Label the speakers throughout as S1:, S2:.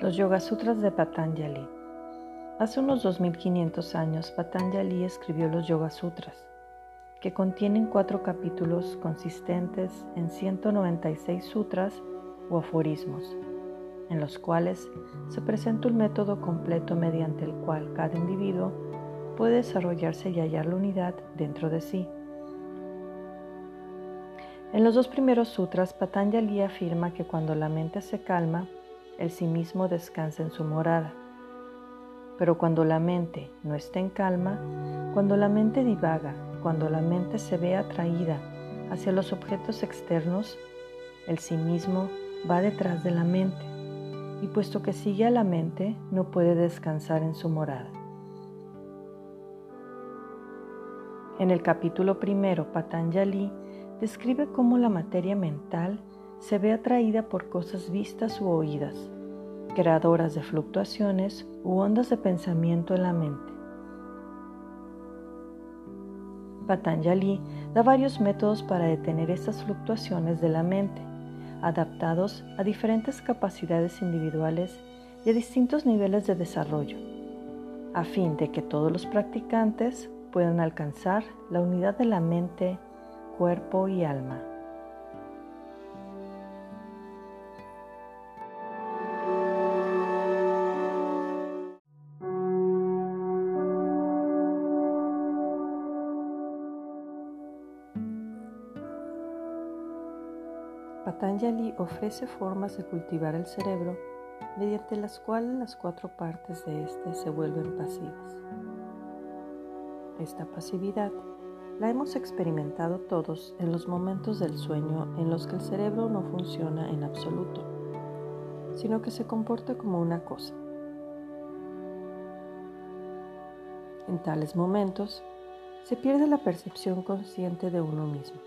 S1: Los Yoga Sutras de Patanjali. Hace unos 2500 años, Patanjali escribió los Yoga Sutras, que contienen cuatro capítulos consistentes en 196 sutras o aforismos, en los cuales se presenta un método completo mediante el cual cada individuo puede desarrollarse y hallar la unidad dentro de sí. En los dos primeros sutras, Patanjali afirma que cuando la mente se calma, el sí mismo descansa en su morada. Pero cuando la mente no está en calma, cuando la mente divaga, cuando la mente se ve atraída hacia los objetos externos, el sí mismo va detrás de la mente, y puesto que sigue a la mente, no puede descansar en su morada. En el capítulo primero, Patanjali describe cómo la materia mental se ve atraída por cosas vistas u oídas, creadoras de fluctuaciones u ondas de pensamiento en la mente. Patanjali da varios métodos para detener estas fluctuaciones de la mente, adaptados a diferentes capacidades individuales y a distintos niveles de desarrollo, a fin de que todos los practicantes puedan alcanzar la unidad de la mente, cuerpo y alma. Patanjali ofrece formas de cultivar el cerebro mediante las cuales las cuatro partes de éste se vuelven pasivas. Esta pasividad la hemos experimentado todos en los momentos del sueño en los que el cerebro no funciona en absoluto, sino que se comporta como una cosa. En tales momentos se pierde la percepción consciente de uno mismo.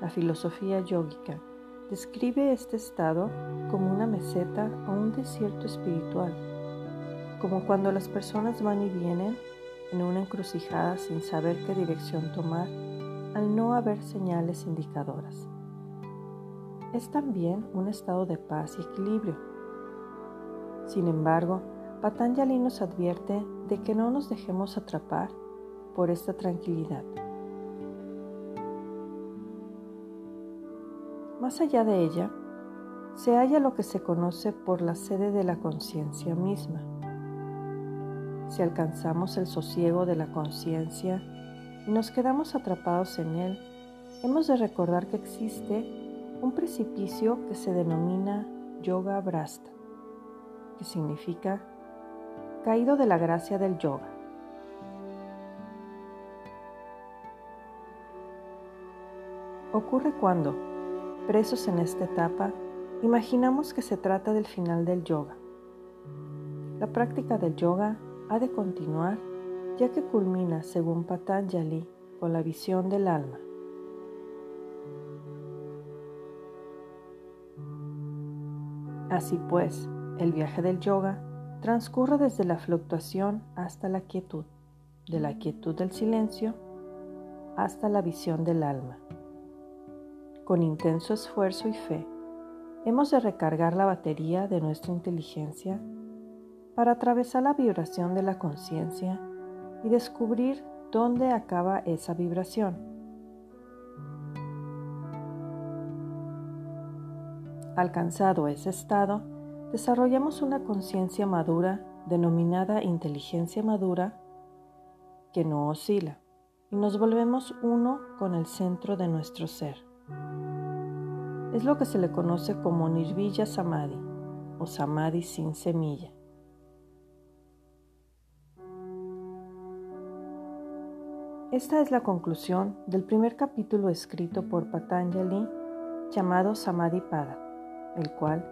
S1: La filosofía yógica describe este estado como una meseta o un desierto espiritual, como cuando las personas van y vienen en una encrucijada sin saber qué dirección tomar al no haber señales indicadoras. Es también un estado de paz y equilibrio. Sin embargo, Patanjali nos advierte de que no nos dejemos atrapar por esta tranquilidad Más allá de ella, se halla lo que se conoce por la sede de la conciencia misma. Si alcanzamos el sosiego de la conciencia y nos quedamos atrapados en él, hemos de recordar que existe un precipicio que se denomina Yoga Brasta, que significa caído de la gracia del yoga. Ocurre cuando, Presos en esta etapa, imaginamos que se trata del final del yoga. La práctica del yoga ha de continuar ya que culmina, según Patanjali, con la visión del alma. Así pues, el viaje del yoga transcurre desde la fluctuación hasta la quietud, de la quietud del silencio hasta la visión del alma con intenso esfuerzo y fe, hemos de recargar la batería de nuestra inteligencia para atravesar la vibración de la conciencia y descubrir dónde acaba esa vibración. Alcanzado ese estado, desarrollamos una conciencia madura denominada inteligencia madura que no oscila y nos volvemos uno con el centro de nuestro ser. Es lo que se le conoce como Nirvija Samadhi o Samadhi sin semilla. Esta es la conclusión del primer capítulo escrito por Patanjali llamado Samadhi Pada, el cual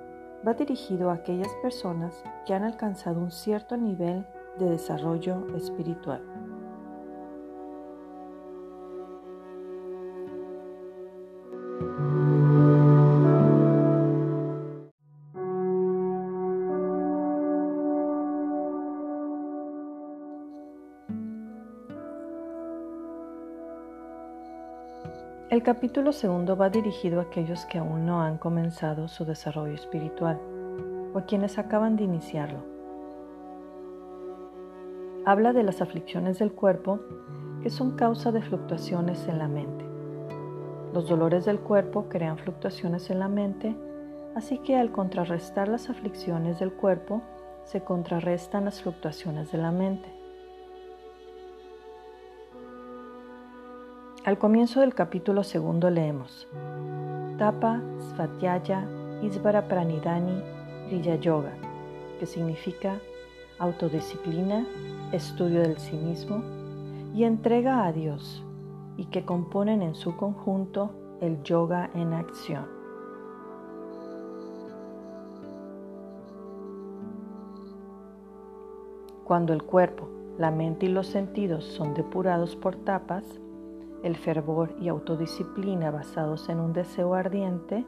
S1: va dirigido a aquellas personas que han alcanzado un cierto nivel de desarrollo espiritual. El capítulo segundo va dirigido a aquellos que aún no han comenzado su desarrollo espiritual. o a quienes acaban de iniciarlo. Habla de las aflicciones del cuerpo que son causa de fluctuaciones en la mente. Los dolores del cuerpo crean fluctuaciones en la mente, así que al contrarrestar las aflicciones del cuerpo, se contrarrestan las fluctuaciones de la mente. Al comienzo del capítulo segundo leemos Tapa Svatyaya Isvara Pranidani Riya Yoga, que significa autodisciplina, estudio del sí mismo y entrega a Dios, y que componen en su conjunto el yoga en acción. Cuando el cuerpo, la mente y los sentidos son depurados por tapas, el fervor y autodisciplina basados en un deseo ardiente,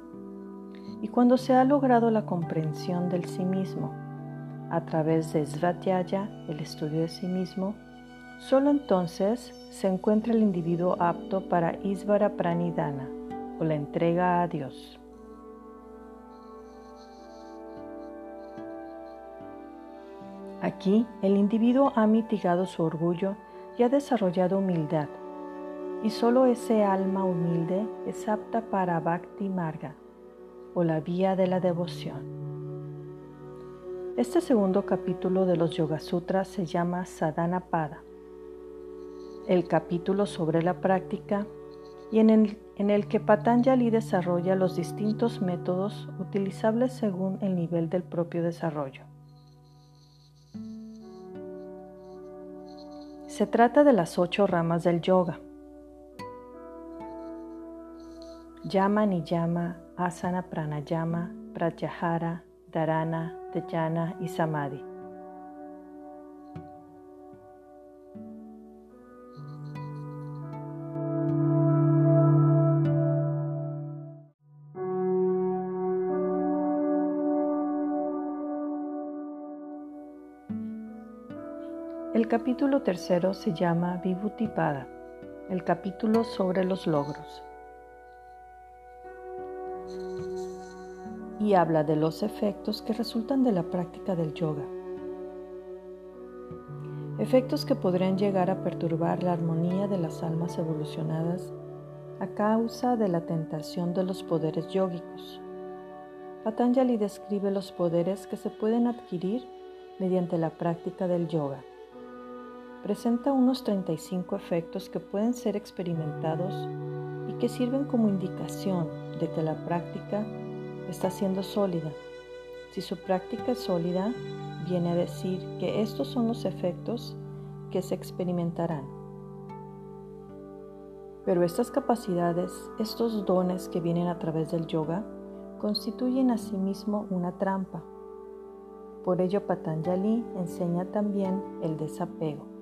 S1: y cuando se ha logrado la comprensión del sí mismo a través de Svatyaya, el estudio de sí mismo, solo entonces se encuentra el individuo apto para Isvara Pranidhana o la entrega a Dios. Aquí el individuo ha mitigado su orgullo y ha desarrollado humildad y solo ese alma humilde es apta para Bhakti Marga o la vía de la devoción. Este segundo capítulo de los Yoga Sutras se llama Sadhana Pada, el capítulo sobre la práctica y en el, en el que Patanjali desarrolla los distintos métodos utilizables según el nivel del propio desarrollo. Se trata de las ocho ramas del yoga Yama Niyama, Asana Pranayama, Pratyahara, Dharana, Dhyana y Samadhi. El capítulo tercero se llama Vibhutipada, el capítulo sobre los logros. Y habla de los efectos que resultan de la práctica del yoga. Efectos que podrían llegar a perturbar la armonía de las almas evolucionadas a causa de la tentación de los poderes yógicos. Patanjali describe los poderes que se pueden adquirir mediante la práctica del yoga. Presenta unos 35 efectos que pueden ser experimentados y que sirven como indicación de que la práctica está siendo sólida. Si su práctica es sólida, viene a decir que estos son los efectos que se experimentarán. Pero estas capacidades, estos dones que vienen a través del yoga, constituyen asimismo una trampa. Por ello Patanjali enseña también el desapego.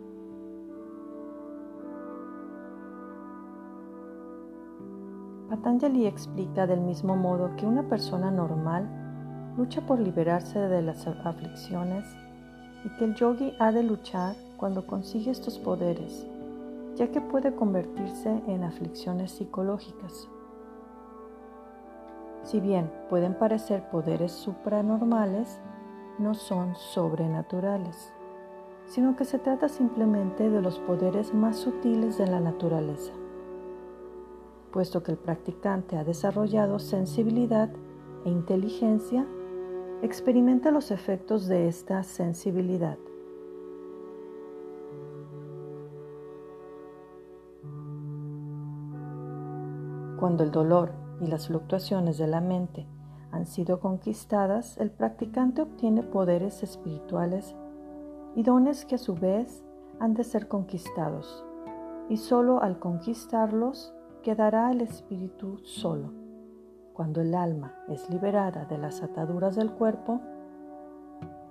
S1: Patanjali explica del mismo modo que una persona normal lucha por liberarse de las aflicciones y que el yogi ha de luchar cuando consigue estos poderes, ya que puede convertirse en aflicciones psicológicas. Si bien pueden parecer poderes supranormales, no son sobrenaturales, sino que se trata simplemente de los poderes más sutiles de la naturaleza puesto que el practicante ha desarrollado sensibilidad e inteligencia, experimenta los efectos de esta sensibilidad. Cuando el dolor y las fluctuaciones de la mente han sido conquistadas, el practicante obtiene poderes espirituales y dones que a su vez han de ser conquistados, y solo al conquistarlos quedará el espíritu solo. Cuando el alma es liberada de las ataduras del cuerpo,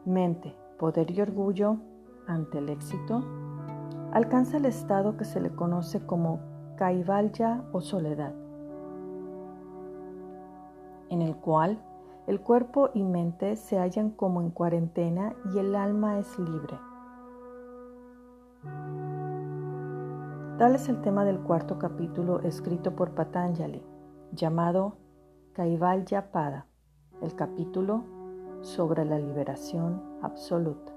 S1: mente, poder y orgullo ante el éxito, alcanza el estado que se le conoce como kaivalya o soledad, en el cual el cuerpo y mente se hallan como en cuarentena y el alma es libre. Tal es el tema del cuarto capítulo escrito por Patanjali, llamado Kaivalya Pada, el capítulo sobre la liberación absoluta.